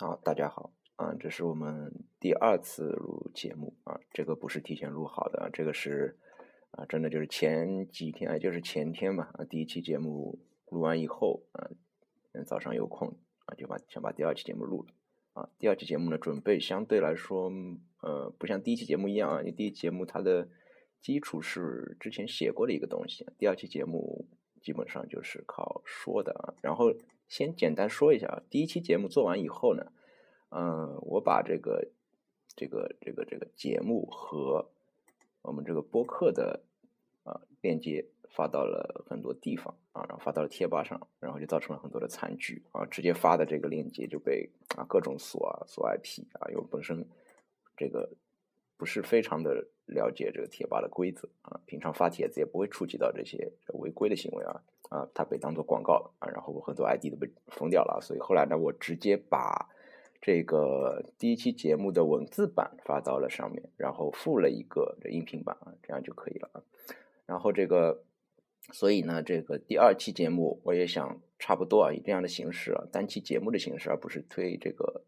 好，大家好，啊，这是我们第二次录节目啊，这个不是提前录好的，这个是啊，真的就是前几天，也就是前天吧，啊，第一期节目录完以后，啊，早上有空啊，就把想把第二期节目录了，啊，第二期节目呢，准备相对来说，呃，不像第一期节目一样啊，你第一期节目它的基础是之前写过的一个东西，第二期节目基本上就是靠说的啊，然后。先简单说一下啊，第一期节目做完以后呢，嗯，我把这个这个这个这个节目和我们这个播客的啊链接发到了很多地方啊，然后发到了贴吧上，然后就造成了很多的惨剧啊，直接发的这个链接就被啊各种锁啊锁 IP 啊，因为本身这个不是非常的了解这个贴吧的规则啊，平常发帖子也不会触及到这些违规的行为啊。啊，它被当做广告啊，然后我很多 ID 都被封掉了，所以后来呢，我直接把这个第一期节目的文字版发到了上面，然后附了一个这音频版啊，这样就可以了啊。然后这个，所以呢，这个第二期节目我也想差不多啊，以这样的形式啊，单期节目的形式，而不是推这个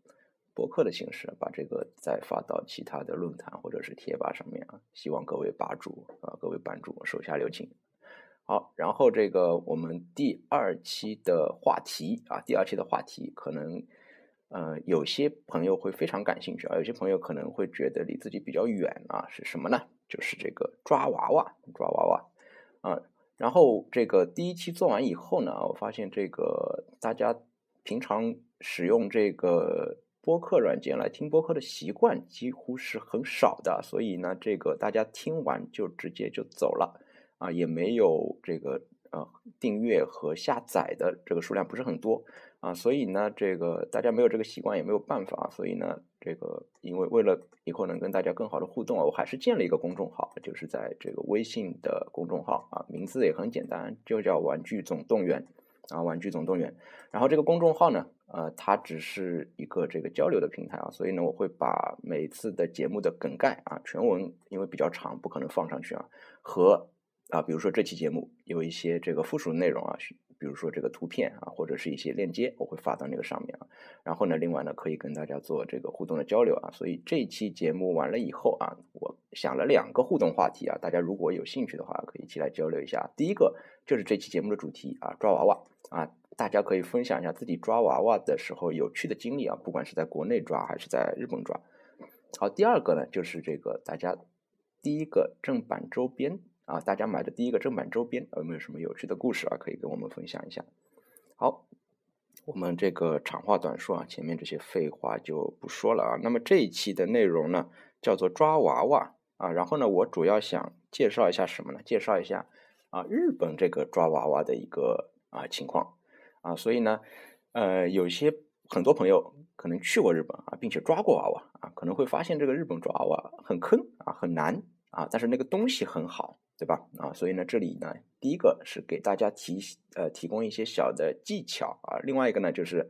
博客的形式，把这个再发到其他的论坛或者是贴吧上面啊。希望各位吧主啊，各位版主手下留情。好，然后这个我们第二期的话题啊，第二期的话题可能，呃，有些朋友会非常感兴趣啊，有些朋友可能会觉得离自己比较远啊，是什么呢？就是这个抓娃娃，抓娃娃啊。然后这个第一期做完以后呢，我发现这个大家平常使用这个播客软件来听播客的习惯几乎是很少的，所以呢，这个大家听完就直接就走了。啊，也没有这个呃订阅和下载的这个数量不是很多啊，所以呢，这个大家没有这个习惯也没有办法，所以呢，这个因为为了以后能跟大家更好的互动啊，我还是建了一个公众号，就是在这个微信的公众号啊，名字也很简单，就叫玩具总动员啊，玩具总动员。然后这个公众号呢，呃，它只是一个这个交流的平台啊，所以呢，我会把每次的节目的梗概啊，全文因为比较长，不可能放上去啊，和啊，比如说这期节目有一些这个附属内容啊，比如说这个图片啊，或者是一些链接，我会发到那个上面啊。然后呢，另外呢，可以跟大家做这个互动的交流啊。所以这期节目完了以后啊，我想了两个互动话题啊，大家如果有兴趣的话，可以一起来交流一下。第一个就是这期节目的主题啊，抓娃娃啊，大家可以分享一下自己抓娃娃的时候有趣的经历啊，不管是在国内抓还是在日本抓。好，第二个呢，就是这个大家第一个正版周边。啊，大家买的第一个正版周边有没有什么有趣的故事啊？可以跟我们分享一下。好，我们这个长话短说啊，前面这些废话就不说了啊。那么这一期的内容呢，叫做抓娃娃啊。然后呢，我主要想介绍一下什么呢？介绍一下啊，日本这个抓娃娃的一个啊情况啊。所以呢，呃，有些很多朋友可能去过日本啊，并且抓过娃娃啊，可能会发现这个日本抓娃娃很坑啊，很难啊，但是那个东西很好。对吧？啊，所以呢，这里呢，第一个是给大家提呃提供一些小的技巧啊，另外一个呢，就是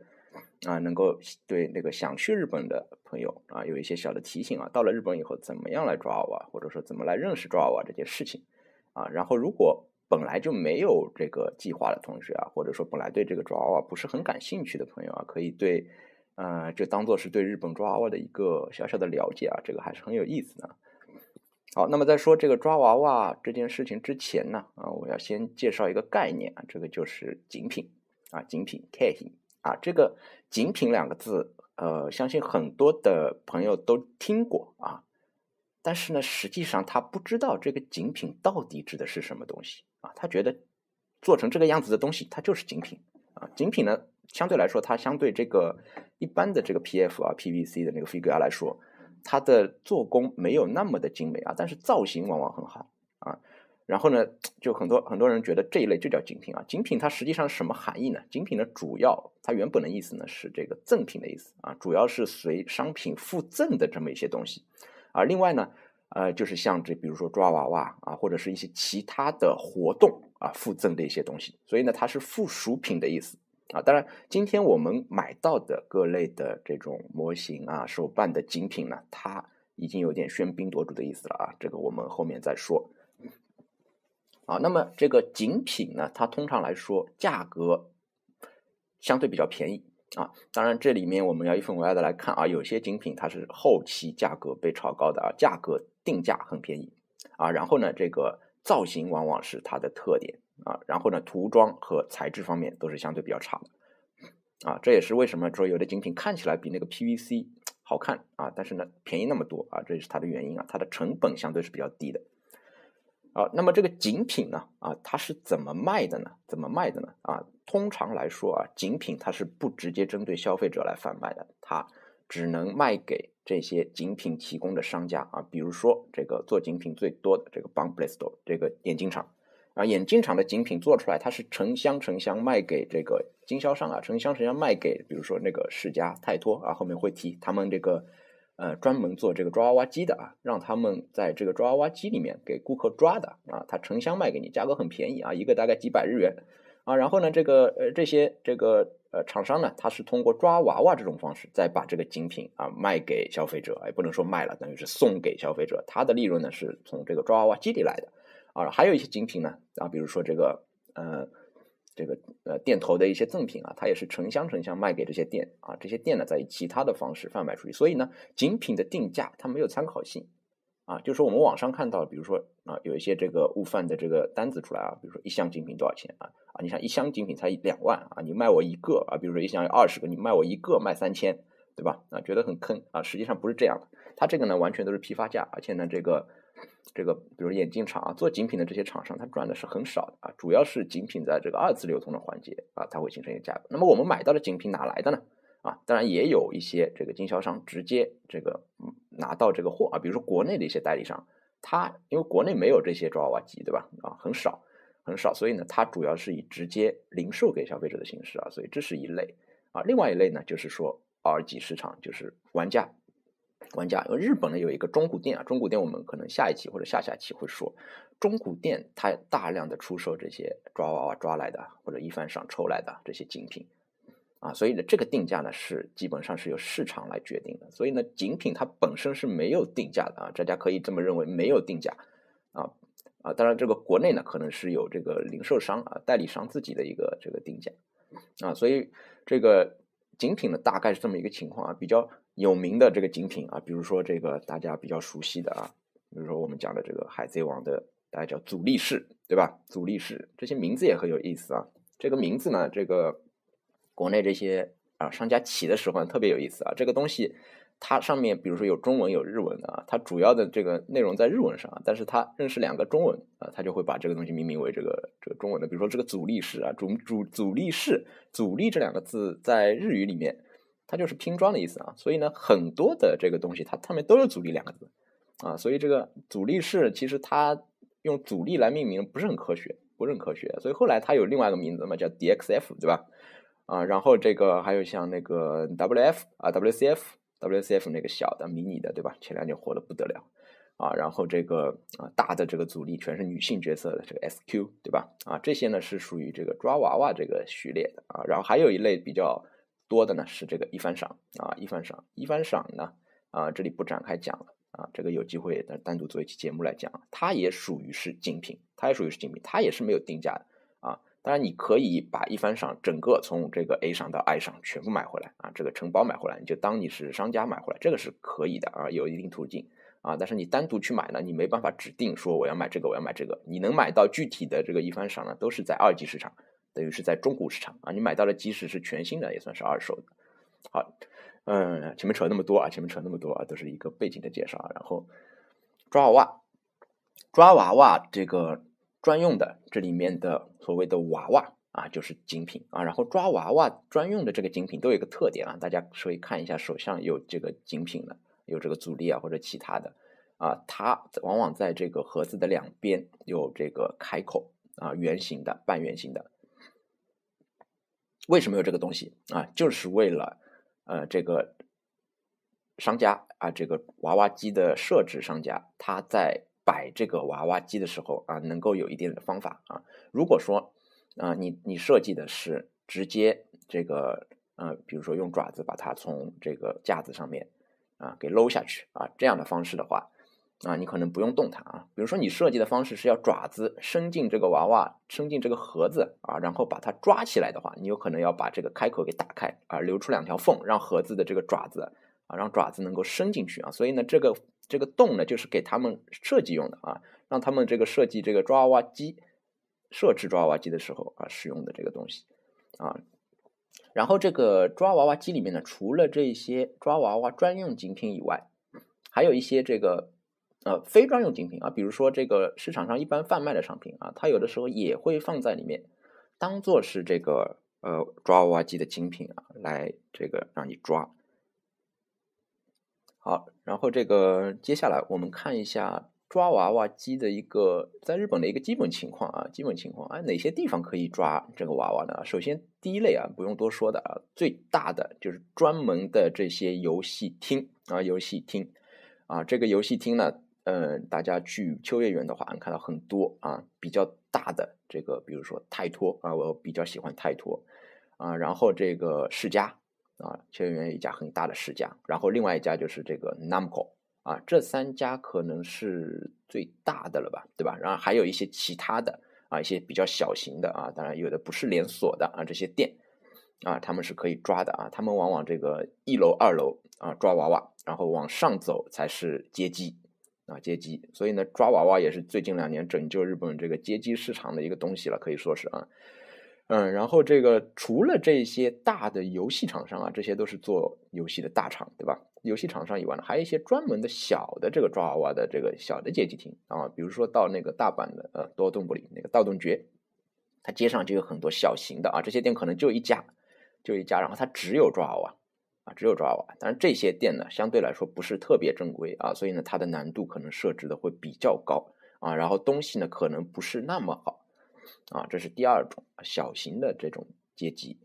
啊，能够对那个想去日本的朋友啊，有一些小的提醒啊，到了日本以后怎么样来抓娃娃，或者说怎么来认识抓娃娃这件事情啊。然后，如果本来就没有这个计划的同学啊，或者说本来对这个抓娃娃不是很感兴趣的朋友啊，可以对呃，就当做是对日本抓娃娃的一个小小的了解啊，这个还是很有意思的。好，那么在说这个抓娃娃这件事情之前呢，啊，我要先介绍一个概念啊，这个就是精品啊，精品 K 啊，这个精品两个字，呃，相信很多的朋友都听过啊，但是呢，实际上他不知道这个精品到底指的是什么东西啊，他觉得做成这个样子的东西，它就是精品。啊，精品呢，相对来说，它相对这个一般的这个 PF 啊、PVC 的那个 figure 来说。它的做工没有那么的精美啊，但是造型往往很好啊。然后呢，就很多很多人觉得这一类就叫精品啊。精品它实际上什么含义呢？精品的，主要它原本的意思呢是这个赠品的意思啊，主要是随商品附赠的这么一些东西。而另外呢，呃，就是像这比如说抓娃娃啊，或者是一些其他的活动啊附赠的一些东西。所以呢，它是附属品的意思。啊，当然，今天我们买到的各类的这种模型啊、手办的精品呢，它已经有点喧宾夺主的意思了啊。这个我们后面再说。啊，那么这个精品呢，它通常来说价格相对比较便宜啊。当然，这里面我们要一分为二的来看啊，有些精品它是后期价格被炒高的啊，价格定价很便宜啊，然后呢，这个造型往往是它的特点啊，然后呢，涂装和材质方面都是相对比较差的。啊，这也是为什么说有的精品看起来比那个 PVC 好看啊，但是呢便宜那么多啊，这也是它的原因啊，它的成本相对是比较低的。啊，那么这个精品呢，啊，它是怎么卖的呢？怎么卖的呢？啊，通常来说啊，精品它是不直接针对消费者来贩卖的，它只能卖给这些精品提供的商家啊，比如说这个做精品最多的这个 b a n b l e Store 这个眼镜厂。啊，眼镜厂的精品做出来，它是成箱成箱卖给这个经销商啊，成箱成箱卖给，比如说那个世嘉、泰托啊，后面会提他们这个呃专门做这个抓娃娃机的啊，让他们在这个抓娃娃机里面给顾客抓的啊，他成箱卖给你，价格很便宜啊，一个大概几百日元啊，然后呢，这个呃这些这个呃厂商呢，他是通过抓娃娃这种方式再把这个精品啊卖给消费者，也不能说卖了，等于是送给消费者，他的利润呢是从这个抓娃娃机里来的。啊，还有一些精品呢，啊，比如说这个，呃，这个呃店头的一些赠品啊，它也是成箱成箱卖给这些店啊，这些店呢，在以其他的方式贩卖出去，所以呢，精品的定价它没有参考性，啊，就是说我们网上看到，比如说啊，有一些这个悟饭的这个单子出来啊，比如说一箱精品多少钱啊，啊，你像一箱精品才两万啊，你卖我一个啊，比如说一箱有二十个，你卖我一个卖三千，对吧？啊，觉得很坑啊，实际上不是这样的，它这个呢完全都是批发价，而且呢这个。这个比如眼镜厂啊，做精品的这些厂商，他赚的是很少的啊，主要是精品在这个二次流通的环节啊，它会形成一个价格。那么我们买到的精品哪来的呢？啊，当然也有一些这个经销商直接这个拿到这个货啊，比如说国内的一些代理商，他因为国内没有这些抓娃娃机，对吧？啊，很少很少，所以呢，它主要是以直接零售给消费者的形式啊，所以这是一类啊。另外一类呢，就是说二级市场，就是玩家。玩家，因为日本呢有一个中古店啊，中古店我们可能下一期或者下下期会说，中古店它大量的出售这些抓娃娃抓来的或者一番赏抽来的这些精品，啊，所以呢这个定价呢是基本上是由市场来决定的，所以呢精品它本身是没有定价的啊，大家可以这么认为没有定价。啊啊，当然这个国内呢可能是有这个零售商啊代理商自己的一个这个定价。啊，所以这个精品呢大概是这么一个情况啊，比较。有名的这个精品啊，比如说这个大家比较熟悉的啊，比如说我们讲的这个海贼王的，大家叫阻力士，对吧？阻力士这些名字也很有意思啊。这个名字呢，这个国内这些啊商家起的时候特别有意思啊。这个东西它上面比如说有中文有日文的啊，它主要的这个内容在日文上，但是它认识两个中文啊，它就会把这个东西命名为这个这个中文的。比如说这个阻力式啊，阻阻阻力式，阻力这两个字在日语里面。它就是拼装的意思啊，所以呢，很多的这个东西它上面都有“阻力”两个字啊，所以这个阻力式其实它用阻力来命名不是很科学，不是很科学，所以后来它有另外一个名字嘛，叫 DXF，对吧？啊，然后这个还有像那个 WF 啊，WCF WCF 那个小的迷你的，对吧？前两年火的不得了啊，然后这个啊大的这个阻力全是女性角色的这个 SQ，对吧？啊，这些呢是属于这个抓娃娃这个序列的啊，然后还有一类比较。多的呢是这个一番赏啊，一番赏，一番赏呢啊，这里不展开讲了啊，这个有机会单单独做一期节目来讲，它也属于是精品，它也属于是精品，它也是没有定价的。当然你可以把一番赏整个从这个 A 赏到 I 赏全部买回来啊，这个承包买回来，你就当你是商家买回来，这个是可以的啊，有一定途径啊。但是你单独去买呢，你没办法指定说我要买这个，我要买这个，你能买到具体的这个一番赏呢，都是在二级市场。等于是在中古市场啊，你买到的即使是全新的，也算是二手的。好，嗯，前面扯那么多啊，前面扯那么多啊，都是一个背景的介绍。然后抓娃娃，抓娃娃这个专用的这里面的所谓的娃娃啊，就是精品啊。然后抓娃娃专用的这个精品都有一个特点啊，大家可以看一下手上有这个精品的，有这个阻力啊或者其他的啊，它往往在这个盒子的两边有这个开口啊，圆形的、半圆形的。为什么有这个东西啊？就是为了，呃，这个商家啊，这个娃娃机的设置商家，他在摆这个娃娃机的时候啊，能够有一定的方法啊。如果说啊，你你设计的是直接这个呃，比如说用爪子把它从这个架子上面啊给搂下去啊，这样的方式的话啊，你可能不用动它啊。比如说你设计的方式是要爪子伸进这个娃娃，伸进这个盒子啊，然后把它抓起来的话，你有可能要把这个开口给打开啊，留出两条缝，让盒子的这个爪子啊，让爪子能够伸进去啊。所以呢，这个这个洞呢，就是给他们设计用的啊，让他们这个设计这个抓娃娃机、设置抓娃娃机的时候啊使用的这个东西啊。然后这个抓娃娃机里面呢，除了这些抓娃娃专用精品以外，还有一些这个。呃，非专用精品啊，比如说这个市场上一般贩卖的商品啊，它有的时候也会放在里面，当做是这个呃抓娃娃机的精品啊，来这个让你抓。好，然后这个接下来我们看一下抓娃娃机的一个在日本的一个基本情况啊，基本情况啊，哪些地方可以抓这个娃娃呢？首先第一类啊，不用多说的啊，最大的就是专门的这些游戏厅啊，游戏厅啊，这个游戏厅呢。嗯，大家去秋叶原的话，能看到很多啊，比较大的这个，比如说泰托啊，我比较喜欢泰托啊，然后这个世嘉啊，秋叶原一家很大的世家，然后另外一家就是这个 Namco 啊，这三家可能是最大的了吧，对吧？然后还有一些其他的啊，一些比较小型的啊，当然有的不是连锁的啊，这些店啊，他们是可以抓的啊，他们往往这个一楼、二楼啊抓娃娃，然后往上走才是街机。啊，街机，所以呢，抓娃娃也是最近两年拯救日本这个街机市场的一个东西了，可以说是啊，嗯，然后这个除了这些大的游戏厂商啊，这些都是做游戏的大厂，对吧？游戏厂商以外呢，还有一些专门的小的这个抓娃娃的这个小的街机厅啊，比如说到那个大阪的呃多动部里那个道顿崛，它街上就有很多小型的啊，这些店可能就一家，就一家，然后它只有抓娃娃。啊，只有抓娃娃，但是这些店呢，相对来说不是特别正规啊，所以呢，它的难度可能设置的会比较高啊，然后东西呢可能不是那么好啊，这是第二种小型的这种街机，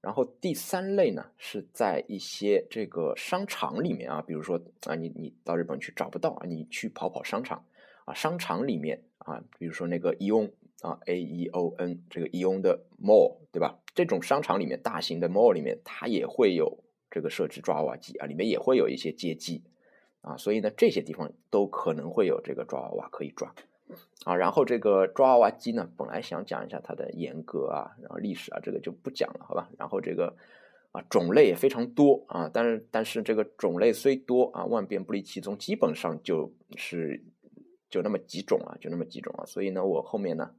然后第三类呢是在一些这个商场里面啊，比如说啊，你你到日本去找不到啊，你去跑跑商场啊，商场里面啊，比如说那个 Eon 啊，A E O N 这个 Eon 的 mall 对吧？这种商场里面大型的 mall 里面，它也会有。这个设置抓娃娃机啊，里面也会有一些街机啊，所以呢，这些地方都可能会有这个抓娃娃可以抓啊。然后这个抓娃娃机呢，本来想讲一下它的严格啊，然后历史啊，这个就不讲了，好吧？然后这个啊，种类也非常多啊，但是但是这个种类虽多啊，万变不离其宗，基本上就是就那么几种啊，就那么几种啊。所以呢，我后面呢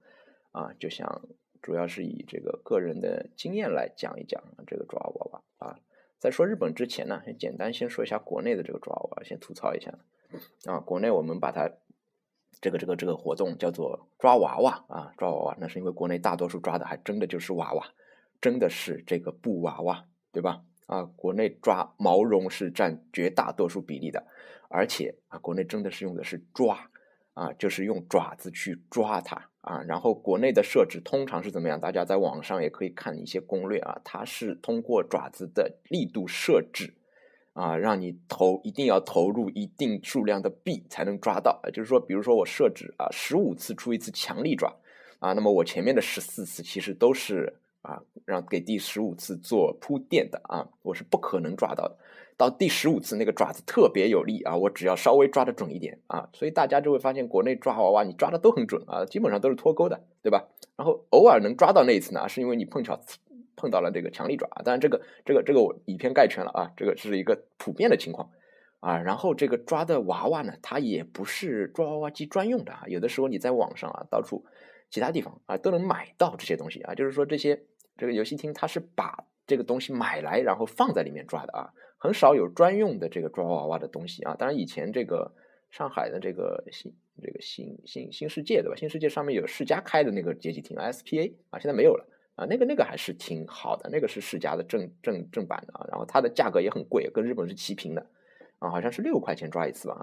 啊，就想主要是以这个个人的经验来讲一讲这个抓娃娃啊。在说日本之前呢，先简单先说一下国内的这个抓娃娃，先吐槽一下啊。国内我们把它这个这个这个活动叫做抓娃娃啊，抓娃娃，那是因为国内大多数抓的还真的就是娃娃，真的是这个布娃娃，对吧？啊，国内抓毛绒是占绝大多数比例的，而且啊，国内真的是用的是抓。啊，就是用爪子去抓它啊，然后国内的设置通常是怎么样？大家在网上也可以看一些攻略啊，它是通过爪子的力度设置啊，让你投一定要投入一定数量的币才能抓到。就是说，比如说我设置啊十五次出一次强力爪啊，那么我前面的十四次其实都是啊让给第十五次做铺垫的啊，我是不可能抓到的。到第十五次，那个爪子特别有力啊！我只要稍微抓的准一点啊，所以大家就会发现，国内抓娃娃你抓的都很准啊，基本上都是脱钩的，对吧？然后偶尔能抓到那一次呢，是因为你碰巧碰到了这个强力爪当然，这个这个这个我以偏概全了啊，这个是一个普遍的情况啊。然后这个抓的娃娃呢，它也不是抓娃娃机专用的啊，有的时候你在网上啊，到处其他地方啊都能买到这些东西啊，就是说这些这个游戏厅它是把这个东西买来，然后放在里面抓的啊。很少有专用的这个抓娃娃的东西啊，当然以前这个上海的这个新这个新新新世界对吧？新世界上面有世嘉开的那个街机厅 SPA 啊，现在没有了啊，那个那个还是挺好的，那个是世嘉的正正正版的啊，然后它的价格也很贵，跟日本是齐平的啊，好像是六块钱抓一次吧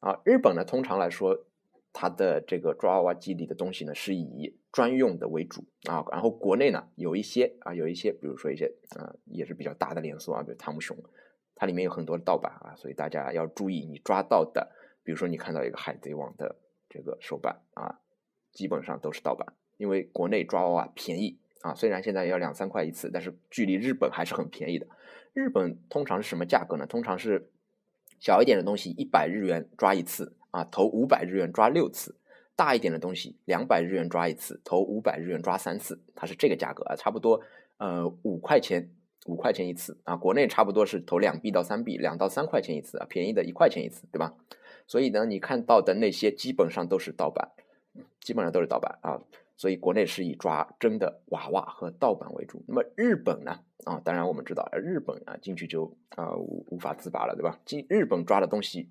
啊啊，日本呢通常来说。它的这个抓娃娃机里的东西呢，是以专用的为主啊，然后国内呢有一些啊，有一些，比如说一些啊，也是比较大的连锁啊，比如汤姆熊，它里面有很多盗版啊，所以大家要注意，你抓到的，比如说你看到一个海贼王的这个手办啊，基本上都是盗版，因为国内抓娃娃便宜啊，虽然现在要两三块一次，但是距离日本还是很便宜的。日本通常是什么价格呢？通常是小一点的东西一百日元抓一次。啊，投五百日元抓六次。大一点的东西，两百日元抓一次，投五百日元抓三次，它是这个价格啊，差不多呃五块钱五块钱一次啊。国内差不多是投两币到三币，两到三块钱一次啊，便宜的一块钱一次，对吧？所以呢，你看到的那些基本上都是盗版，基本上都是盗版啊。所以国内是以抓真的娃娃和盗版为主。那么日本呢？啊，当然我们知道，日本啊进去就啊无无法自拔了，对吧？进日本抓的东西。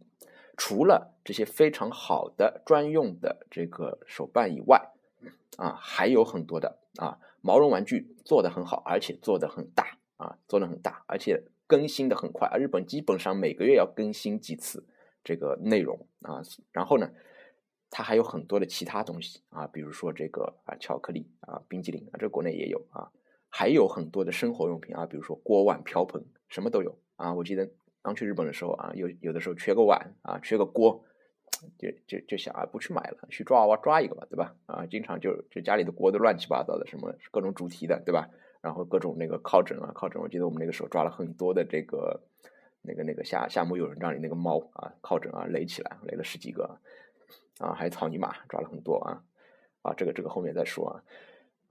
除了这些非常好的专用的这个手办以外，啊，还有很多的啊毛绒玩具做的很好，而且做的很大啊，做的很大，而且更新的很快。日本基本上每个月要更新几次这个内容啊。然后呢，它还有很多的其他东西啊，比如说这个啊巧克力啊冰激凌啊，这国内也有啊，还有很多的生活用品啊，比如说锅碗瓢盆，什么都有啊。我记得。刚去日本的时候啊，有有的时候缺个碗啊，缺个锅，就就就想啊，不去买了，去抓娃娃抓一个吧，对吧？啊，经常就就家里的锅都乱七八糟的，什么各种主题的，对吧？然后各种那个靠枕啊，靠枕，我记得我们那个时候抓了很多的这个那个那个夏夏目友人帐里那个猫啊，靠枕啊垒起来，垒了十几个啊，还有草泥马抓了很多啊啊，这个这个后面再说啊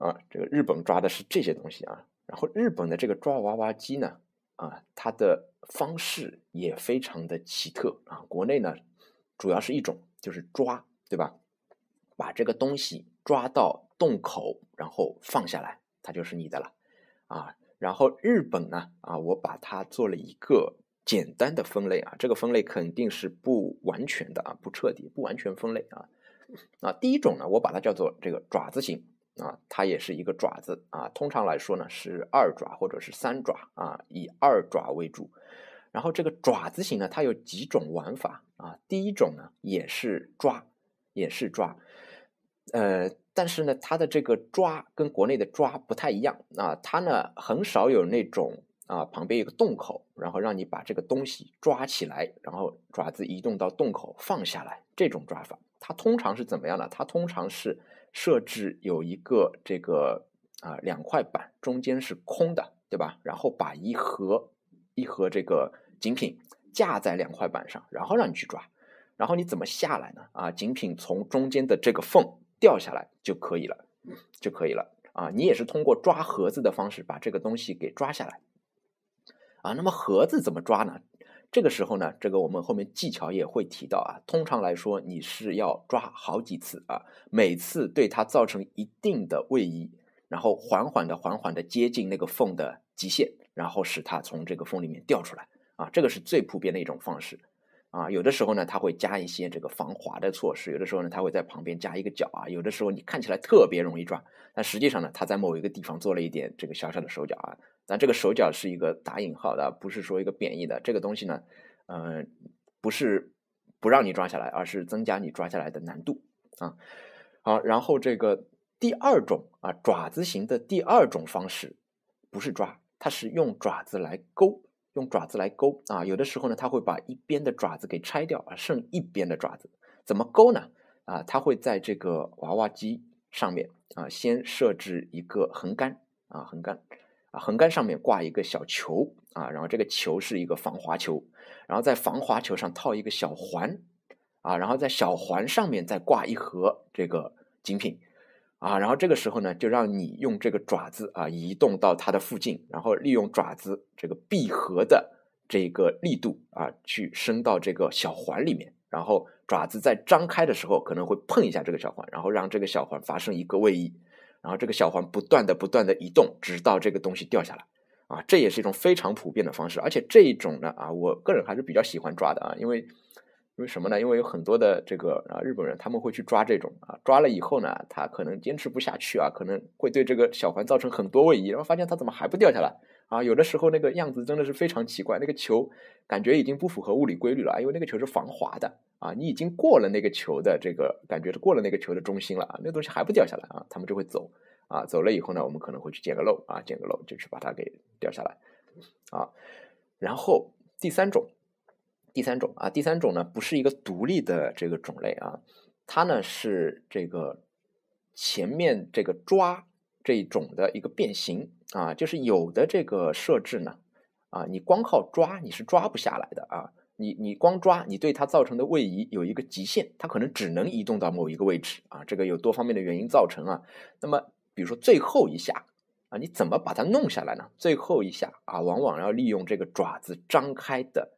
啊，这个日本抓的是这些东西啊，然后日本的这个抓娃娃机呢。啊，它的方式也非常的奇特啊。国内呢，主要是一种就是抓，对吧？把这个东西抓到洞口，然后放下来，它就是你的了啊。然后日本呢，啊，我把它做了一个简单的分类啊，这个分类肯定是不完全的啊，不彻底，不完全分类啊。啊，第一种呢，我把它叫做这个爪子型。啊，它也是一个爪子啊。通常来说呢，是二爪或者是三爪啊，以二爪为主。然后这个爪子型呢，它有几种玩法啊。第一种呢，也是抓，也是抓。呃，但是呢，它的这个抓跟国内的抓不太一样啊。它呢，很少有那种啊，旁边有个洞口，然后让你把这个东西抓起来，然后爪子移动到洞口放下来这种抓法。它通常是怎么样呢？它通常是。设置有一个这个啊两块板，中间是空的，对吧？然后把一盒一盒这个精品架在两块板上，然后让你去抓。然后你怎么下来呢？啊，精品从中间的这个缝掉下来就可以了，就可以了。啊，你也是通过抓盒子的方式把这个东西给抓下来。啊，那么盒子怎么抓呢？这个时候呢，这个我们后面技巧也会提到啊。通常来说，你是要抓好几次啊，每次对它造成一定的位移，然后缓缓的、缓缓的接近那个缝的极限，然后使它从这个缝里面掉出来啊。这个是最普遍的一种方式。啊，有的时候呢，它会加一些这个防滑的措施；有的时候呢，它会在旁边加一个脚啊；有的时候你看起来特别容易抓，但实际上呢，它在某一个地方做了一点这个小小的手脚啊。那这个手脚是一个打引号的，不是说一个贬义的。这个东西呢，呃，不是不让你抓下来，而是增加你抓下来的难度啊。好，然后这个第二种啊，爪子型的第二种方式，不是抓，它是用爪子来勾。用爪子来勾啊，有的时候呢，它会把一边的爪子给拆掉啊，剩一边的爪子。怎么勾呢？啊，它会在这个娃娃机上面啊，先设置一个横杆啊，横杆啊，横杆上面挂一个小球啊，然后这个球是一个防滑球，然后在防滑球上套一个小环啊，然后在小环上面再挂一盒这个精品。啊，然后这个时候呢，就让你用这个爪子啊移动到它的附近，然后利用爪子这个闭合的这个力度啊，去伸到这个小环里面，然后爪子在张开的时候可能会碰一下这个小环，然后让这个小环发生一个位移，然后这个小环不断的不断的移动，直到这个东西掉下来。啊，这也是一种非常普遍的方式，而且这一种呢啊，我个人还是比较喜欢抓的啊，因为。因为什么呢？因为有很多的这个啊日本人，他们会去抓这种啊，抓了以后呢，他可能坚持不下去啊，可能会对这个小环造成很多位移，然后发现它怎么还不掉下来啊？有的时候那个样子真的是非常奇怪，那个球感觉已经不符合物理规律了，因为那个球是防滑的啊，你已经过了那个球的这个感觉是过了那个球的中心了啊，那东西还不掉下来啊，他们就会走啊，走了以后呢，我们可能会去捡个漏啊，捡个漏就去把它给掉下来啊，然后第三种。第三种啊，第三种呢不是一个独立的这个种类啊，它呢是这个前面这个抓这一种的一个变形啊，就是有的这个设置呢啊，你光靠抓你是抓不下来的啊，你你光抓，你对它造成的位移有一个极限，它可能只能移动到某一个位置啊。这个有多方面的原因造成啊。那么，比如说最后一下啊，你怎么把它弄下来呢？最后一下啊，往往要利用这个爪子张开的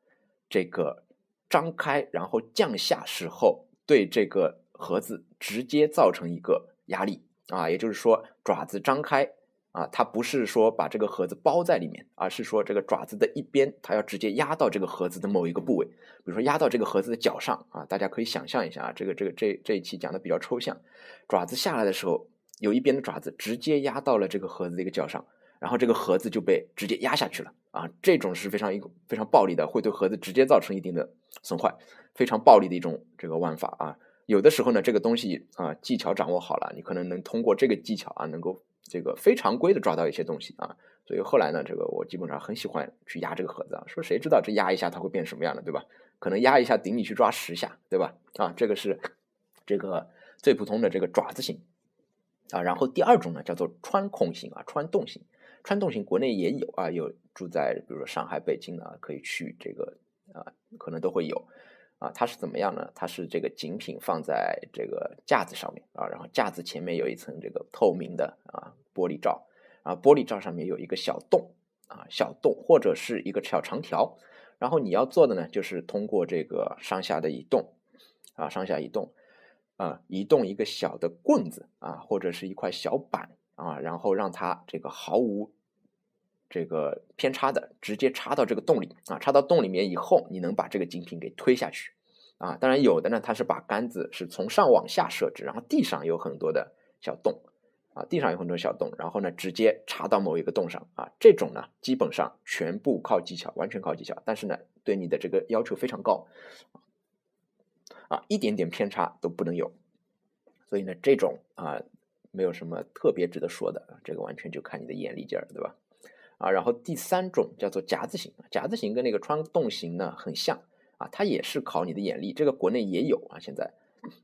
这个张开，然后降下时候，对这个盒子直接造成一个压力啊。也就是说，爪子张开。啊，它不是说把这个盒子包在里面，而是说这个爪子的一边，它要直接压到这个盒子的某一个部位，比如说压到这个盒子的脚上啊。大家可以想象一下啊，这个这个这这一期讲的比较抽象，爪子下来的时候，有一边的爪子直接压到了这个盒子的一个脚上，然后这个盒子就被直接压下去了啊。这种是非常一个非常暴力的，会对盒子直接造成一定的损坏，非常暴力的一种这个玩法啊。有的时候呢，这个东西啊，技巧掌握好了，你可能能通过这个技巧啊，能够。这个非常规的抓到一些东西啊，所以后来呢，这个我基本上很喜欢去压这个盒子啊。说谁知道这压一下它会变什么样的，对吧？可能压一下顶你去抓十下，对吧？啊，这个是这个最普通的这个爪子型啊。然后第二种呢叫做穿孔型啊，穿洞型。穿洞型国内也有啊，有住在比如说上海、北京啊，可以去这个啊，可能都会有。啊，它是怎么样呢？它是这个景品放在这个架子上面啊，然后架子前面有一层这个透明的啊玻璃罩，啊玻璃罩上面有一个小洞啊小洞或者是一个小长条，然后你要做的呢就是通过这个上下的移动啊上下移动啊移动一个小的棍子啊或者是一块小板啊，然后让它这个毫无。这个偏差的直接插到这个洞里啊，插到洞里面以后，你能把这个精品给推下去啊。当然有的呢，它是把杆子是从上往下设置，然后地上有很多的小洞啊，地上有很多小洞，然后呢直接插到某一个洞上啊。这种呢基本上全部靠技巧，完全靠技巧，但是呢对你的这个要求非常高啊，一点点偏差都不能有。所以呢这种啊没有什么特别值得说的，这个完全就看你的眼力劲儿，对吧？啊，然后第三种叫做夹子型，夹子型跟那个穿洞型呢很像啊，它也是考你的眼力，这个国内也有啊。现在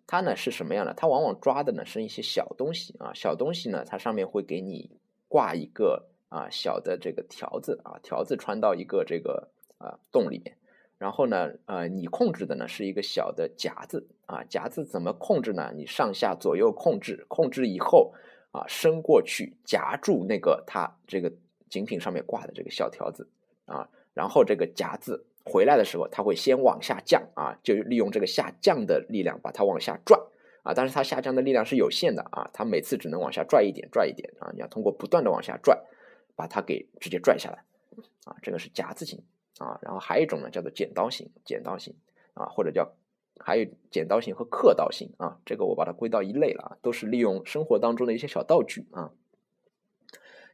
它呢是什么样的？它往往抓的呢是一些小东西啊，小东西呢它上面会给你挂一个啊小的这个条子啊，条子穿到一个这个啊洞里面，然后呢呃你控制的呢是一个小的夹子啊，夹子怎么控制呢？你上下左右控制，控制以后啊伸过去夹住那个它这个。景品上面挂的这个小条子啊，然后这个夹子回来的时候，它会先往下降啊，就利用这个下降的力量把它往下拽啊，但是它下降的力量是有限的啊，它每次只能往下拽一点，拽一点啊，你要通过不断的往下拽，把它给直接拽下来啊，这个是夹子型啊，然后还有一种呢叫做剪刀型，剪刀型啊，或者叫还有剪刀型和刻刀型啊，这个我把它归到一类了啊，都是利用生活当中的一些小道具啊。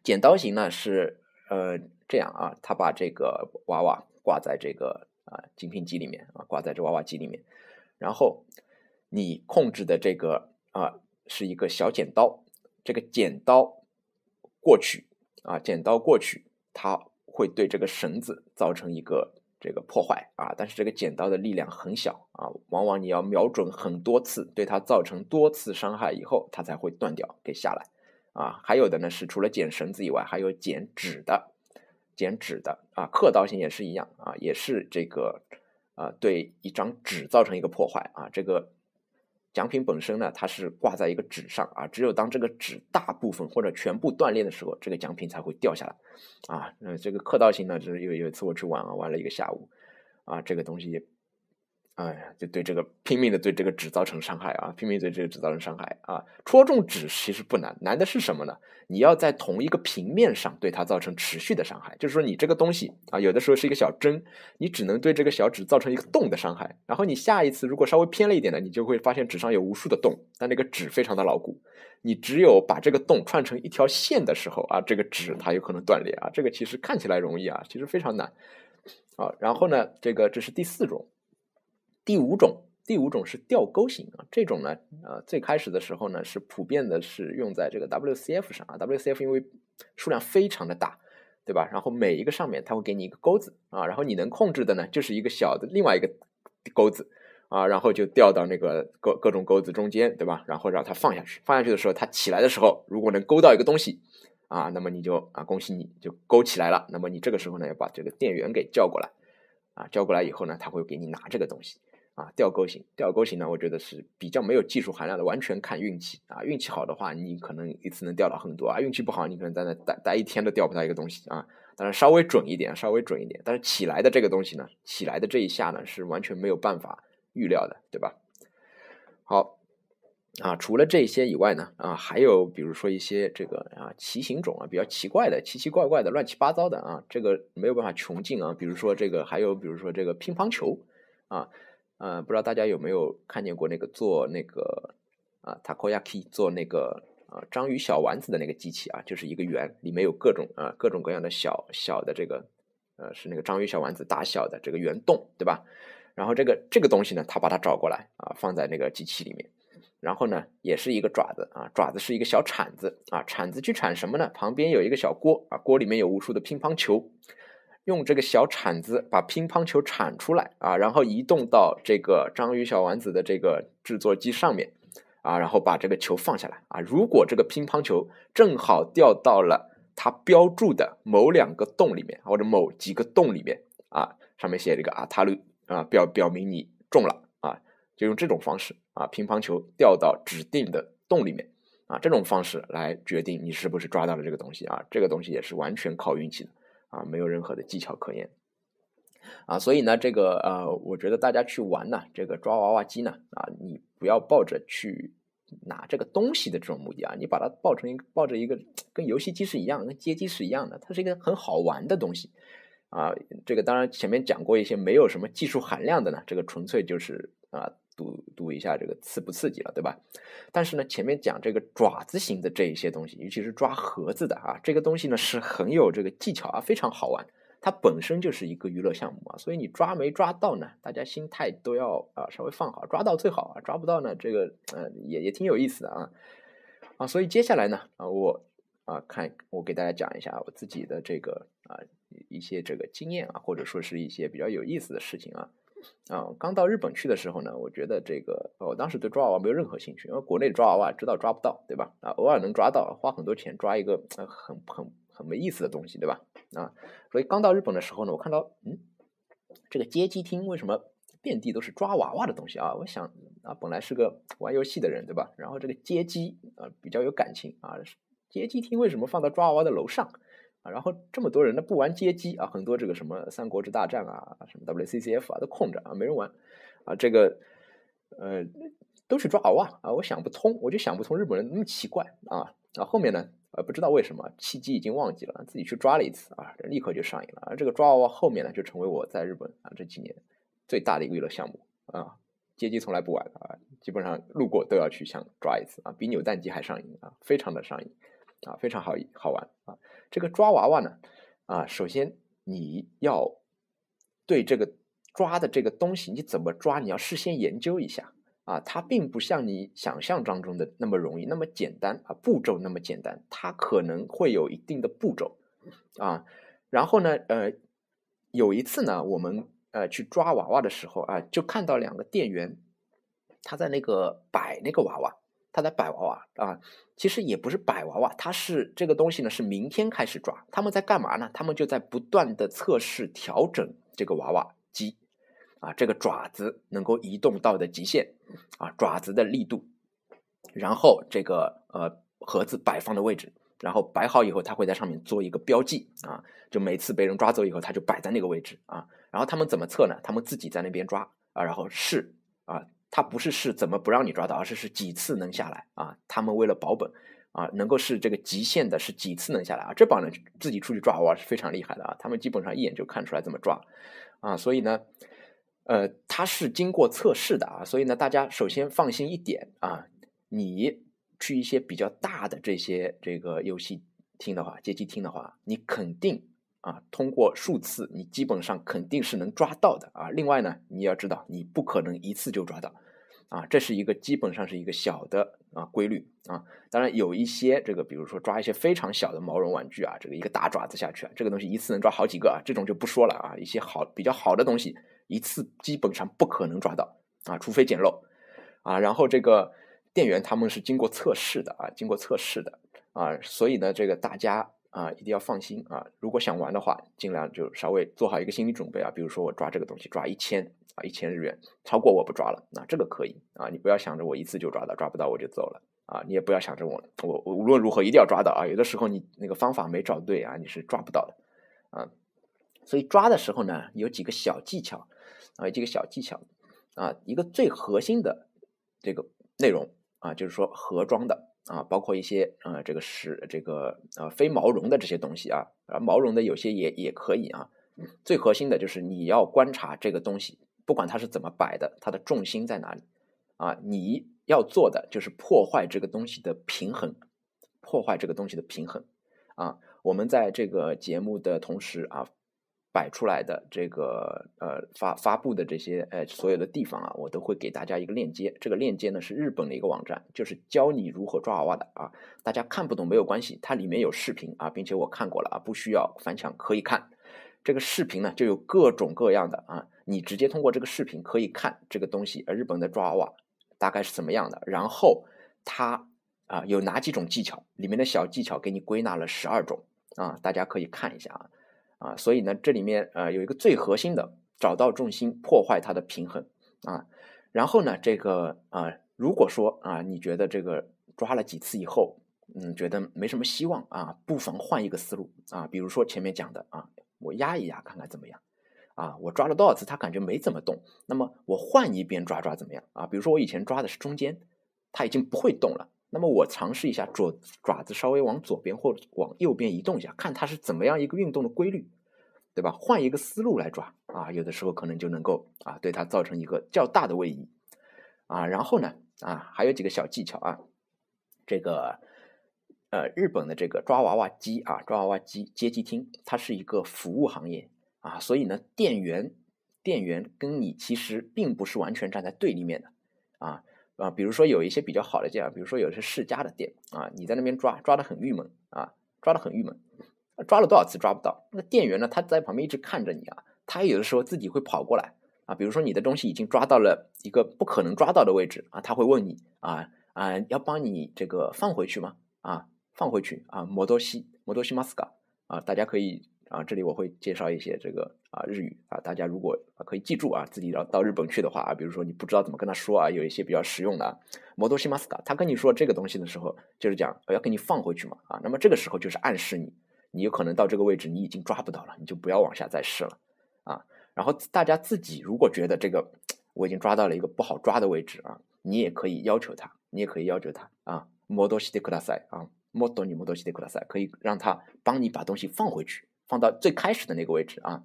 剪刀型呢是呃这样啊，他把这个娃娃挂在这个啊精品机里面啊，挂在这娃娃机里面，然后你控制的这个啊是一个小剪刀，这个剪刀过去啊，剪刀过去，它会对这个绳子造成一个这个破坏啊，但是这个剪刀的力量很小啊，往往你要瞄准很多次，对它造成多次伤害以后，它才会断掉给下来。啊，还有的呢是除了剪绳子以外，还有剪纸的，剪纸的啊，刻刀型也是一样啊，也是这个啊，对一张纸造成一个破坏啊。这个奖品本身呢，它是挂在一个纸上啊，只有当这个纸大部分或者全部断裂的时候，这个奖品才会掉下来啊。那这个刻刀型呢，就是有有一次我去玩啊，玩了一个下午啊，这个东西。哎呀，就对这个拼命的对这个纸造成伤害啊！拼命对这个纸造成伤害啊！戳中纸其实不难，难的是什么呢？你要在同一个平面上对它造成持续的伤害，就是说你这个东西啊，有的时候是一个小针，你只能对这个小纸造成一个洞的伤害。然后你下一次如果稍微偏了一点呢，你就会发现纸上有无数的洞，但那个纸非常的牢固。你只有把这个洞串成一条线的时候啊，这个纸它有可能断裂啊。这个其实看起来容易啊，其实非常难啊。然后呢，这个这是第四种。第五种，第五种是吊钩型啊，这种呢，呃，最开始的时候呢，是普遍的是用在这个 WCF 上啊，WCF 因为数量非常的大，对吧？然后每一个上面它会给你一个钩子啊，然后你能控制的呢，就是一个小的另外一个钩子啊，然后就吊到那个各各种钩子中间，对吧？然后让它放下去，放下去的时候，它起来的时候，如果能勾到一个东西啊，那么你就啊，恭喜你就勾起来了。那么你这个时候呢，要把这个电源给叫过来。啊，叫过来以后呢，他会给你拿这个东西啊，钓钩型，钓钩型呢，我觉得是比较没有技术含量的，完全看运气啊，运气好的话，你可能一次能钓到很多啊，运气不好，你可能在那待待一天都钓不到一个东西啊，当然稍微准一点，稍微准一点，但是起来的这个东西呢，起来的这一下呢，是完全没有办法预料的，对吧？好。啊，除了这些以外呢，啊，还有比如说一些这个啊奇形种啊，比较奇怪的、奇奇怪怪的、乱七八糟的啊，这个没有办法穷尽啊。比如说这个，还有比如说这个乒乓球啊，呃，不知道大家有没有看见过那个做那个啊 takoyaki 做那个啊章鱼小丸子的那个机器啊，就是一个圆，里面有各种啊各种各样的小小的这个呃是那个章鱼小丸子大小的这个圆洞，对吧？然后这个这个东西呢，他把它找过来啊，放在那个机器里面。然后呢，也是一个爪子啊，爪子是一个小铲子啊，铲子去铲什么呢？旁边有一个小锅啊，锅里面有无数的乒乓球，用这个小铲子把乒乓球铲出来啊，然后移动到这个章鱼小丸子的这个制作机上面啊，然后把这个球放下来啊。如果这个乒乓球正好掉到了它标注的某两个洞里面或者某几个洞里面啊，上面写这个啊，塔鲁啊，表表明你中了啊，就用这种方式。啊，乒乓球掉到指定的洞里面，啊，这种方式来决定你是不是抓到了这个东西啊，这个东西也是完全靠运气的啊，没有任何的技巧可言啊，所以呢，这个呃，我觉得大家去玩呢，这个抓娃娃机呢，啊，你不要抱着去拿这个东西的这种目的啊，你把它抱成一个抱着一个跟游戏机是一样，跟街机是一样的，它是一个很好玩的东西啊，这个当然前面讲过一些没有什么技术含量的呢，这个纯粹就是啊。赌赌一下这个刺不刺激了，对吧？但是呢，前面讲这个爪子型的这一些东西，尤其是抓盒子的啊，这个东西呢是很有这个技巧啊，非常好玩。它本身就是一个娱乐项目啊，所以你抓没抓到呢，大家心态都要啊稍微放好，抓到最好啊，抓不到呢，这个呃也也挺有意思的啊啊。所以接下来呢啊，我啊看我给大家讲一下我自己的这个啊一些这个经验啊，或者说是一些比较有意思的事情啊。啊，刚到日本去的时候呢，我觉得这个，我当时对抓娃娃没有任何兴趣，因为国内抓娃娃知道抓不到，对吧？啊，偶尔能抓到，花很多钱抓一个很很很没意思的东西，对吧？啊，所以刚到日本的时候呢，我看到，嗯，这个街机厅为什么遍地都是抓娃娃的东西啊？我想啊，本来是个玩游戏的人，对吧？然后这个街机啊比较有感情啊，街机厅为什么放到抓娃娃的楼上？啊，然后这么多人呢不玩街机啊，很多这个什么三国志大战啊，什么 WCCF 啊都空着啊，没人玩。啊，这个呃都去抓娃娃啊，我想不通，我就想不通日本人那么奇怪啊。啊，后面呢呃不知道为什么契机已经忘记了，自己去抓了一次啊，立刻就上瘾了啊，这个抓娃娃后面呢就成为我在日本啊这几年最大的一个娱乐项目啊，街机从来不玩啊，基本上路过都要去想抓一次啊，比扭蛋机还上瘾啊，非常的上瘾啊，非常好好玩啊。这个抓娃娃呢，啊，首先你要对这个抓的这个东西你怎么抓，你要事先研究一下啊，它并不像你想象当中的那么容易，那么简单啊，步骤那么简单，它可能会有一定的步骤啊。然后呢，呃，有一次呢，我们呃去抓娃娃的时候啊，就看到两个店员他在那个摆那个娃娃。他在摆娃娃啊，其实也不是摆娃娃，他是这个东西呢，是明天开始抓。他们在干嘛呢？他们就在不断的测试、调整这个娃娃机啊，这个爪子能够移动到的极限啊，爪子的力度，然后这个呃盒子摆放的位置，然后摆好以后，他会在上面做一个标记啊，就每次被人抓走以后，他就摆在那个位置啊。然后他们怎么测呢？他们自己在那边抓啊，然后试啊。他不是是怎么不让你抓到，而是是几次能下来啊？他们为了保本啊，能够是这个极限的，是几次能下来啊？这帮人自己出去抓娃娃是非常厉害的啊！他们基本上一眼就看出来怎么抓啊，所以呢，呃，他是经过测试的啊，所以呢，大家首先放心一点啊，你去一些比较大的这些这个游戏厅的话，街机厅的话，你肯定。啊，通过数次，你基本上肯定是能抓到的啊。另外呢，你要知道，你不可能一次就抓到，啊，这是一个基本上是一个小的啊规律啊。当然有一些这个，比如说抓一些非常小的毛绒玩具啊，这个一个大爪子下去啊，这个东西一次能抓好几个啊，这种就不说了啊。一些好比较好的东西，一次基本上不可能抓到啊，除非捡漏啊。然后这个店员他们是经过测试的啊，经过测试的啊，所以呢，这个大家。啊，一定要放心啊。如果想玩的话，尽量就稍微做好一个心理准备啊。比如说我抓这个东西抓一千啊，一千日元，超过我不抓了，那这个可以啊。你不要想着我一次就抓到，抓不到我就走了啊。你也不要想着我我我无论如何一定要抓到啊。有的时候你那个方法没找对啊，你是抓不到的啊。所以抓的时候呢，有几个小技巧啊，有几个小技巧啊，一个最核心的这个内容啊，就是说盒装的。啊，包括一些呃，这个是这个呃非毛绒的这些东西啊，啊毛绒的有些也也可以啊。最核心的就是你要观察这个东西，不管它是怎么摆的，它的重心在哪里啊？你要做的就是破坏这个东西的平衡，破坏这个东西的平衡啊。我们在这个节目的同时啊。摆出来的这个呃发发布的这些呃所有的地方啊，我都会给大家一个链接。这个链接呢是日本的一个网站，就是教你如何抓娃娃的啊。大家看不懂没有关系，它里面有视频啊，并且我看过了啊，不需要翻墙可以看。这个视频呢就有各种各样的啊，你直接通过这个视频可以看这个东西，日本的抓娃娃大概是怎么样的。然后它啊有哪几种技巧，里面的小技巧给你归纳了十二种啊，大家可以看一下啊。啊，所以呢，这里面呃有一个最核心的，找到重心，破坏它的平衡啊。然后呢，这个啊，如果说啊，你觉得这个抓了几次以后，嗯，觉得没什么希望啊，不妨换一个思路啊。比如说前面讲的啊，我压一压看看怎么样啊。我抓了多少次，它感觉没怎么动，那么我换一边抓抓怎么样啊？比如说我以前抓的是中间，它已经不会动了。那么我尝试一下，左爪子稍微往左边或往右边移动一下，看它是怎么样一个运动的规律，对吧？换一个思路来抓啊，有的时候可能就能够啊，对它造成一个较大的位移啊。然后呢啊，还有几个小技巧啊，这个呃，日本的这个抓娃娃机啊，抓娃娃机接机厅，它是一个服务行业啊，所以呢，店员店员跟你其实并不是完全站在对立面的啊。啊，比如说有一些比较好的店，比如说有些世家的店啊，你在那边抓抓的很郁闷啊，抓的很郁闷，抓了多少次抓不到，那店员呢，他在旁边一直看着你啊，他有的时候自己会跑过来啊，比如说你的东西已经抓到了一个不可能抓到的位置啊，他会问你啊啊，要帮你这个放回去吗？啊，放回去啊，摩多西摩多西马斯卡啊，大家可以。啊，这里我会介绍一些这个啊日语啊，大家如果可以记住啊，自己要到日本去的话啊，比如说你不知道怎么跟他说啊，有一些比较实用的啊，摩托西马斯卡，他跟你说这个东西的时候，就是讲我要给你放回去嘛啊，那么这个时候就是暗示你，你有可能到这个位置你已经抓不到了，你就不要往下再试了啊。然后大家自己如果觉得这个我已经抓到了一个不好抓的位置啊，你也可以要求他，你也可以要求他啊，摩多西德克拉塞啊，摩多尼摩多西德克拉塞，可以让他帮你把东西放回去。放到最开始的那个位置啊，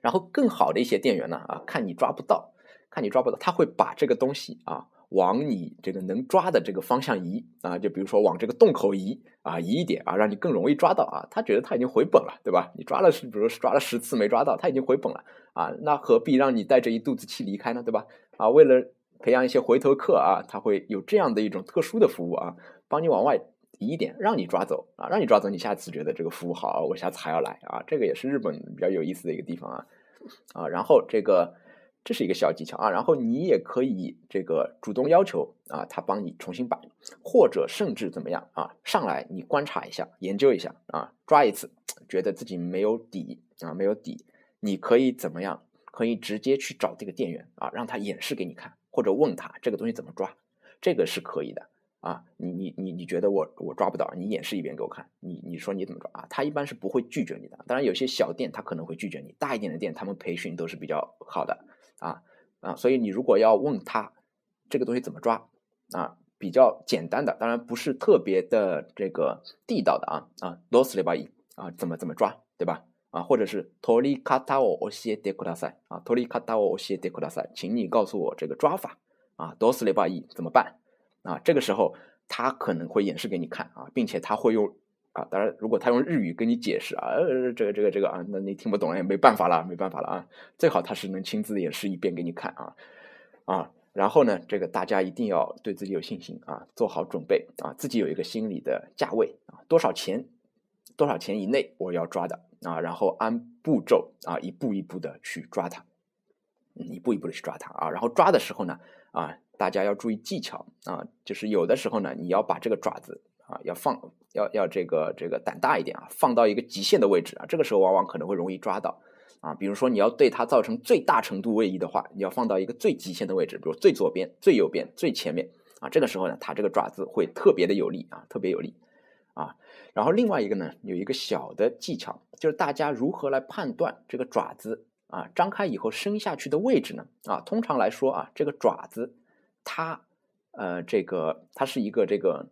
然后更好的一些店员呢啊，看你抓不到，看你抓不到，他会把这个东西啊往你这个能抓的这个方向移啊，就比如说往这个洞口移啊，移一点啊，让你更容易抓到啊。他觉得他已经回本了，对吧？你抓了是，比如说抓了十次没抓到，他已经回本了啊，那何必让你带着一肚子气离开呢？对吧？啊，为了培养一些回头客啊，他会有这样的一种特殊的服务啊，帮你往外。移一点，让你抓走啊，让你抓走，你下次觉得这个服务好，我下次还要来啊。这个也是日本比较有意思的一个地方啊啊。然后这个这是一个小技巧啊。然后你也可以这个主动要求啊，他帮你重新摆，或者甚至怎么样啊？上来你观察一下，研究一下啊，抓一次，觉得自己没有底啊，没有底，你可以怎么样？可以直接去找这个店员啊，让他演示给你看，或者问他这个东西怎么抓，这个是可以的。啊，你你你你觉得我我抓不到，你演示一遍给我看。你你说你怎么抓啊？他一般是不会拒绝你的。当然有些小店他可能会拒绝你，大一点的店他们培训都是比较好的啊啊。所以你如果要问他这个东西怎么抓啊，比较简单的，当然不是特别的这个地道的啊啊，多斯雷巴伊啊，怎么怎么抓，对吧？啊，或者是托利卡塔我我谢德库拉塞啊，托利卡塔我我谢德库拉塞，请你告诉我这个抓法啊，多斯雷巴伊怎么办？啊，这个时候他可能会演示给你看啊，并且他会用啊，当然如果他用日语跟你解释啊，这个这个这个啊，那你听不懂了也没办法了，没办法了啊，最好他是能亲自演示一遍给你看啊啊，然后呢，这个大家一定要对自己有信心啊，做好准备啊，自己有一个心理的价位啊，多少钱多少钱以内我要抓的啊，然后按步骤啊，一步一步的去抓它，一步一步的去抓它啊，然后抓的时候呢啊。大家要注意技巧啊，就是有的时候呢，你要把这个爪子啊，要放要要这个这个胆大一点啊，放到一个极限的位置啊，这个时候往往可能会容易抓到啊。比如说你要对它造成最大程度位移的话，你要放到一个最极限的位置，比如最左边、最右边、最前面啊。这个时候呢，它这个爪子会特别的有力啊，特别有力啊。然后另外一个呢，有一个小的技巧，就是大家如何来判断这个爪子啊张开以后伸下去的位置呢？啊，通常来说啊，这个爪子它呃这个它是一个这个。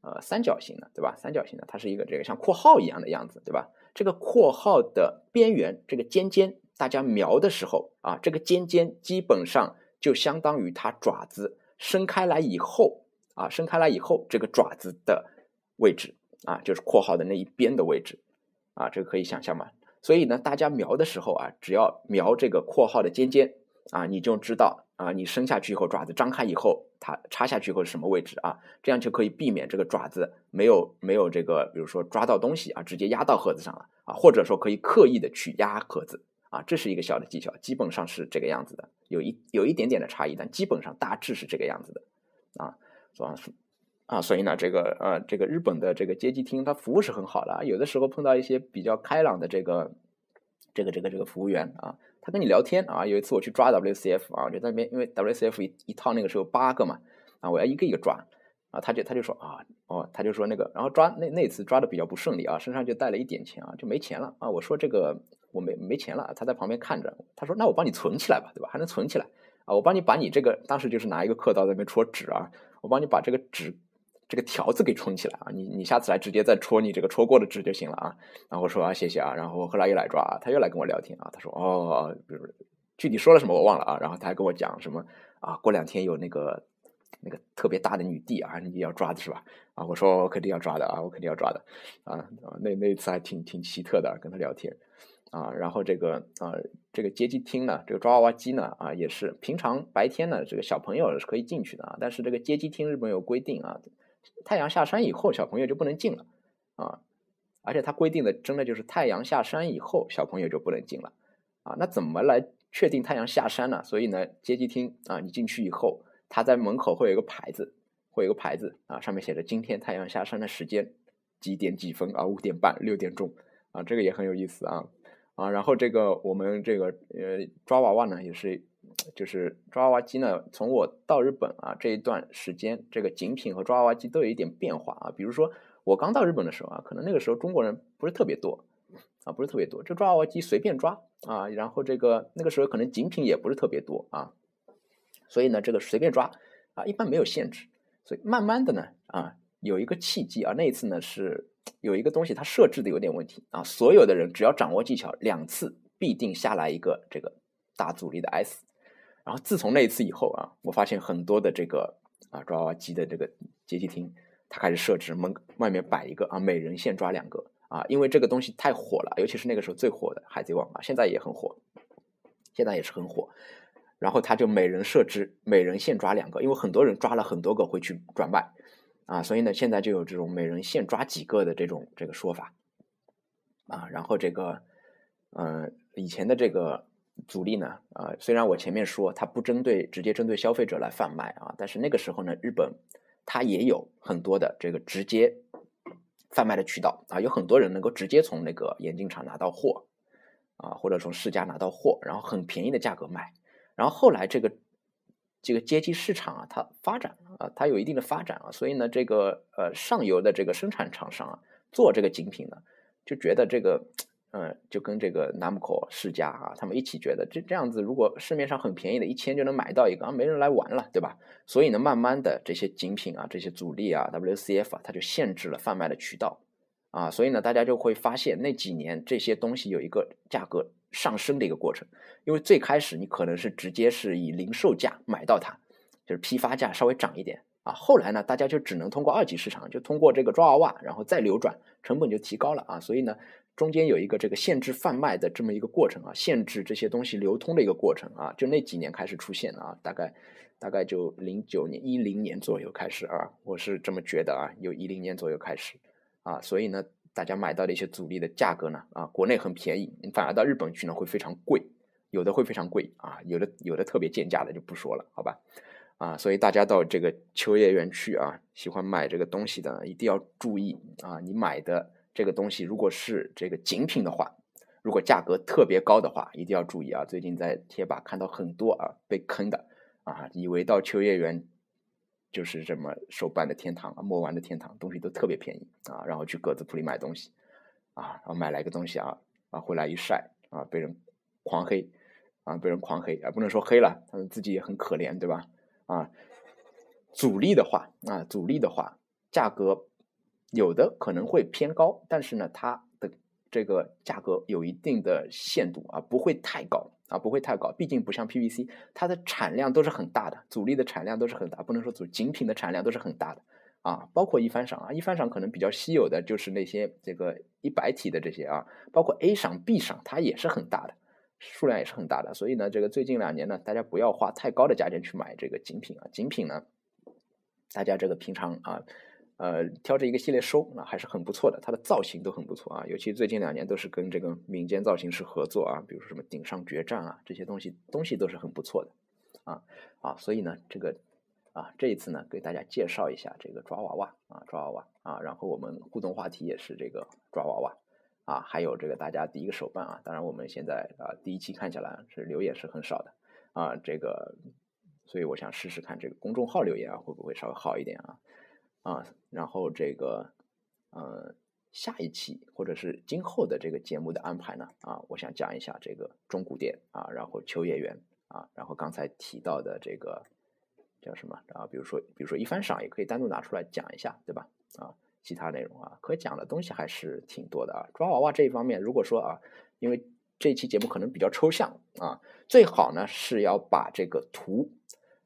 呃，三角形的，对吧？三角形的，它是一个这个像括号一样的样子，对吧？这个括号的边缘，这个尖尖，大家描的时候啊，这个尖尖基本上就相当于它爪子伸开来以后啊，伸开来以后这个爪子的位置啊，就是括号的那一边的位置啊，这个可以想象嘛？所以呢，大家描的时候啊，只要描这个括号的尖尖啊，你就知道。啊，你伸下去以后，爪子张开以后，它插下去以后是什么位置啊？这样就可以避免这个爪子没有没有这个，比如说抓到东西啊，直接压到盒子上了啊，或者说可以刻意的去压盒子啊，这是一个小的技巧，基本上是这个样子的，有一有一点点的差异，但基本上大致是这个样子的啊，啊，所以呢，这个呃，这个日本的这个街机厅，它服务是很好的，有的时候碰到一些比较开朗的这个这个这个这个服务员啊。他跟你聊天啊，有一次我去抓 WCF 啊，就在那边，因为 WCF 一一套那个时候八个嘛，啊，我要一个一个抓，啊，他就他就说啊，哦，他就说那个，然后抓那那次抓的比较不顺利啊，身上就带了一点钱啊，就没钱了啊，我说这个我没没钱了，他在旁边看着，他说那我帮你存起来吧，对吧？还能存起来啊，我帮你把你这个当时就是拿一个刻刀在那边戳纸啊，我帮你把这个纸。这个条子给充起来啊！你你下次来直接再戳你这个戳过的纸就行了啊！然后我说啊谢谢啊，然后后来又来抓，他又来跟我聊天啊，他说哦，具体说了什么我忘了啊，然后他还跟我讲什么啊，过两天有那个那个特别大的女帝啊，你要抓的是吧？啊，我说我肯定要抓的啊，我肯定要抓的啊！那那一次还挺挺奇特的，跟他聊天啊，然后这个啊这个街机厅呢，这个抓娃娃机呢啊也是平常白天呢这个小朋友是可以进去的啊，但是这个街机厅日本有规定啊。太阳下山以后，小朋友就不能进了啊！而且他规定的真的就是太阳下山以后，小朋友就不能进了啊！那怎么来确定太阳下山呢？所以呢，街机厅啊，你进去以后，他在门口会有一个牌子，会有一个牌子啊，上面写着今天太阳下山的时间几点几分啊？五点半、六点钟啊，这个也很有意思啊啊！然后这个我们这个呃抓娃娃呢，也是。就是抓娃娃机呢，从我到日本啊这一段时间，这个景品和抓娃娃机都有一点变化啊。比如说我刚到日本的时候啊，可能那个时候中国人不是特别多啊，不是特别多，这抓娃娃机随便抓啊。然后这个那个时候可能景品也不是特别多啊，所以呢这个随便抓啊，一般没有限制。所以慢慢的呢啊，有一个契机啊，那一次呢是有一个东西它设置的有点问题啊，所有的人只要掌握技巧，两次必定下来一个这个大阻力的 S。然后自从那一次以后啊，我发现很多的这个啊抓娃娃机的这个街机厅，它开始设置门外面摆一个啊，每人限抓两个啊，因为这个东西太火了，尤其是那个时候最火的海贼王啊，现在也很火，现在也是很火。然后他就每人设置每人限抓两个，因为很多人抓了很多个会去转卖啊，所以呢现在就有这种每人限抓几个的这种这个说法啊。然后这个嗯以前的这个。阻力呢？啊，虽然我前面说它不针对直接针对消费者来贩卖啊，但是那个时候呢，日本它也有很多的这个直接贩卖的渠道啊，有很多人能够直接从那个眼镜厂拿到货啊，或者从世家拿到货，然后很便宜的价格卖。然后后来这个这个阶级市场啊，它发展啊，它有一定的发展啊，所以呢，这个呃上游的这个生产厂商啊，做这个精品呢，就觉得这个。嗯，就跟这个 Namco 世家啊，他们一起觉得这这样子，如果市面上很便宜的，一千就能买到一个啊，没人来玩了，对吧？所以呢，慢慢的这些精品啊，这些主力啊，WCF 啊，它就限制了贩卖的渠道啊，所以呢，大家就会发现那几年这些东西有一个价格上升的一个过程，因为最开始你可能是直接是以零售价买到它，就是批发价稍微涨一点啊，后来呢，大家就只能通过二级市场，就通过这个抓娃娃，然后再流转，成本就提高了啊，所以呢。中间有一个这个限制贩卖的这么一个过程啊，限制这些东西流通的一个过程啊，就那几年开始出现啊，大概大概就零九年、一零年左右开始啊，我是这么觉得啊，有一零年左右开始啊，所以呢，大家买到的一些主力的价格呢啊，国内很便宜，反而到日本去呢会非常贵，有的会非常贵啊，有的有的特别贱价的就不说了，好吧？啊，所以大家到这个秋叶原去啊，喜欢买这个东西的一定要注意啊，你买的这个东西如果是这个精品的话，如果价格特别高的话，一定要注意啊。最近在贴吧看到很多啊被坑的啊，以为到秋叶原就是这么手办的天堂啊，摸玩的天堂，东西都特别便宜啊，然后去格子铺里买东西啊，然后买来一个东西啊啊回来一晒啊被人狂黑啊被人狂黑啊，不能说黑了，他们自己也很可怜对吧？啊，阻力的话啊，阻力的话，价格有的可能会偏高，但是呢，它的这个价格有一定的限度啊，不会太高啊，不会太高。毕竟不像 PVC，它的产量都是很大的，阻力的产量都是很大，不能说阻精品的产量都是很大的啊。包括一番赏啊，一番赏可能比较稀有的就是那些这个一百体的这些啊，包括 A 赏、B 赏，它也是很大的。数量也是很大的，所以呢，这个最近两年呢，大家不要花太高的价钱去买这个精品啊。精品呢，大家这个平常啊，呃，挑着一个系列收啊，还是很不错的，它的造型都很不错啊。尤其最近两年都是跟这个民间造型师合作啊，比如说什么顶上决战啊，这些东西东西都是很不错的啊啊。所以呢，这个啊，这一次呢，给大家介绍一下这个抓娃娃啊，抓娃娃啊，然后我们互动话题也是这个抓娃娃。啊，还有这个大家第一个手办啊，当然我们现在啊第一期看起来是留言是很少的啊，这个，所以我想试试看这个公众号留言啊会不会稍微好一点啊啊，然后这个呃下一期或者是今后的这个节目的安排呢啊，我想讲一下这个中古店啊，然后秋叶原啊，然后刚才提到的这个叫什么啊，比如说比如说一番赏也可以单独拿出来讲一下，对吧啊？其他内容啊，可讲的东西还是挺多的啊。抓娃娃这一方面，如果说啊，因为这期节目可能比较抽象啊，最好呢是要把这个图，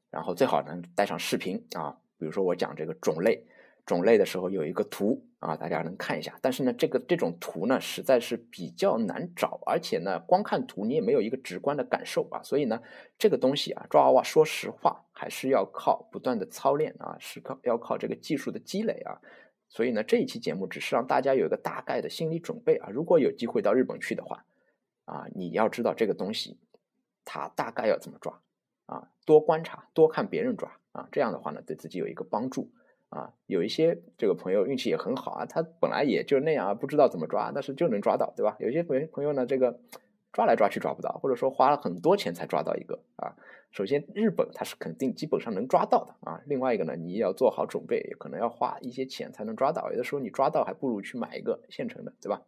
然后最好能带上视频啊。比如说我讲这个种类，种类的时候有一个图啊，大家能看一下。但是呢，这个这种图呢，实在是比较难找，而且呢，光看图你也没有一个直观的感受啊。所以呢，这个东西啊，抓娃娃，说实话还是要靠不断的操练啊，是靠要靠这个技术的积累啊。所以呢，这一期节目只是让大家有一个大概的心理准备啊。如果有机会到日本去的话，啊，你要知道这个东西，它大概要怎么抓啊？多观察，多看别人抓啊。这样的话呢，对自己有一个帮助啊。有一些这个朋友运气也很好啊，他本来也就那样啊，不知道怎么抓，但是就能抓到，对吧？有些朋朋友呢，这个抓来抓去抓不到，或者说花了很多钱才抓到一个啊。首先，日本它是肯定基本上能抓到的啊。另外一个呢，你要做好准备，也可能要花一些钱才能抓到。有的时候你抓到还不如去买一个现成的，对吧？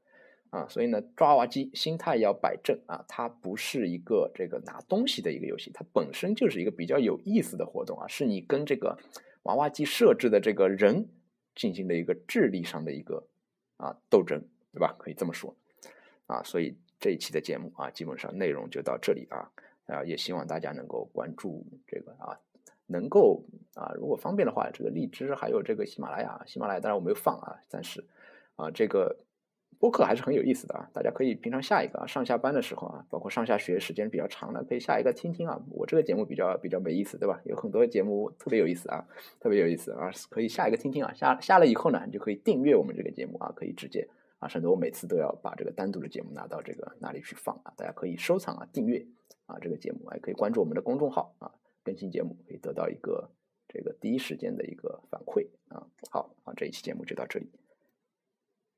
啊，所以呢，抓娃娃机心态要摆正啊。它不是一个这个拿东西的一个游戏，它本身就是一个比较有意思的活动啊。是你跟这个娃娃机设置的这个人进行的一个智力上的一个啊斗争，对吧？可以这么说啊。所以这一期的节目啊，基本上内容就到这里啊。啊，也希望大家能够关注这个啊，能够啊，如果方便的话，这个荔枝还有这个喜马拉雅，喜马拉雅当然我没有放啊，暂时啊，这个播客还是很有意思的啊，大家可以平常下一个啊，上下班的时候啊，包括上下学时间比较长的，可以下一个听听啊。我这个节目比较比较没意思，对吧？有很多节目特别有意思啊，特别有意思啊，可以下一个听听啊。下下了以后呢，你就可以订阅我们这个节目啊，可以直接啊，省得我每次都要把这个单独的节目拿到这个哪里去放啊。大家可以收藏啊，订阅。啊，这个节目还可以关注我们的公众号啊，更新节目可以得到一个这个第一时间的一个反馈啊。好，啊，这一期节目就到这里。